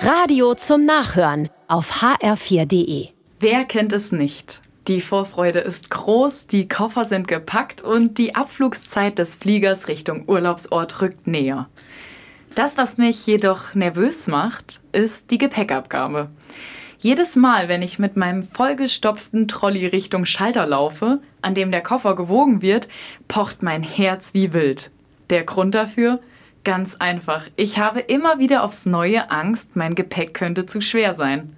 Radio zum Nachhören auf hr4.de. Wer kennt es nicht? Die Vorfreude ist groß, die Koffer sind gepackt und die Abflugszeit des Fliegers Richtung Urlaubsort rückt näher. Das, was mich jedoch nervös macht, ist die Gepäckabgabe. Jedes Mal, wenn ich mit meinem vollgestopften Trolley Richtung Schalter laufe, an dem der Koffer gewogen wird, pocht mein Herz wie wild. Der Grund dafür? Ganz einfach. Ich habe immer wieder aufs Neue Angst, mein Gepäck könnte zu schwer sein.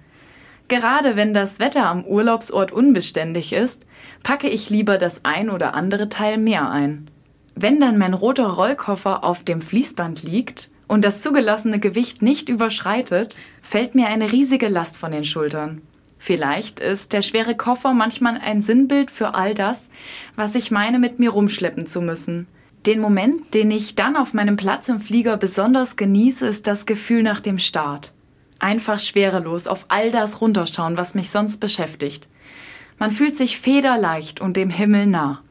Gerade wenn das Wetter am Urlaubsort unbeständig ist, packe ich lieber das ein oder andere Teil mehr ein. Wenn dann mein roter Rollkoffer auf dem Fließband liegt und das zugelassene Gewicht nicht überschreitet, fällt mir eine riesige Last von den Schultern. Vielleicht ist der schwere Koffer manchmal ein Sinnbild für all das, was ich meine, mit mir rumschleppen zu müssen – den Moment, den ich dann auf meinem Platz im Flieger besonders genieße, ist das Gefühl nach dem Start. Einfach schwerelos auf all das runterschauen, was mich sonst beschäftigt. Man fühlt sich federleicht und dem Himmel nah.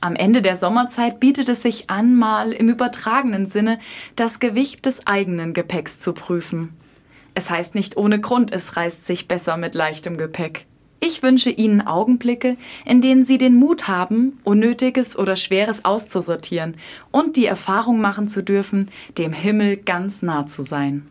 Am Ende der Sommerzeit bietet es sich an, mal im übertragenen Sinne das Gewicht des eigenen Gepäcks zu prüfen. Es heißt nicht ohne Grund, es reißt sich besser mit leichtem Gepäck. Ich wünsche Ihnen Augenblicke, in denen Sie den Mut haben, Unnötiges oder Schweres auszusortieren und die Erfahrung machen zu dürfen, dem Himmel ganz nah zu sein.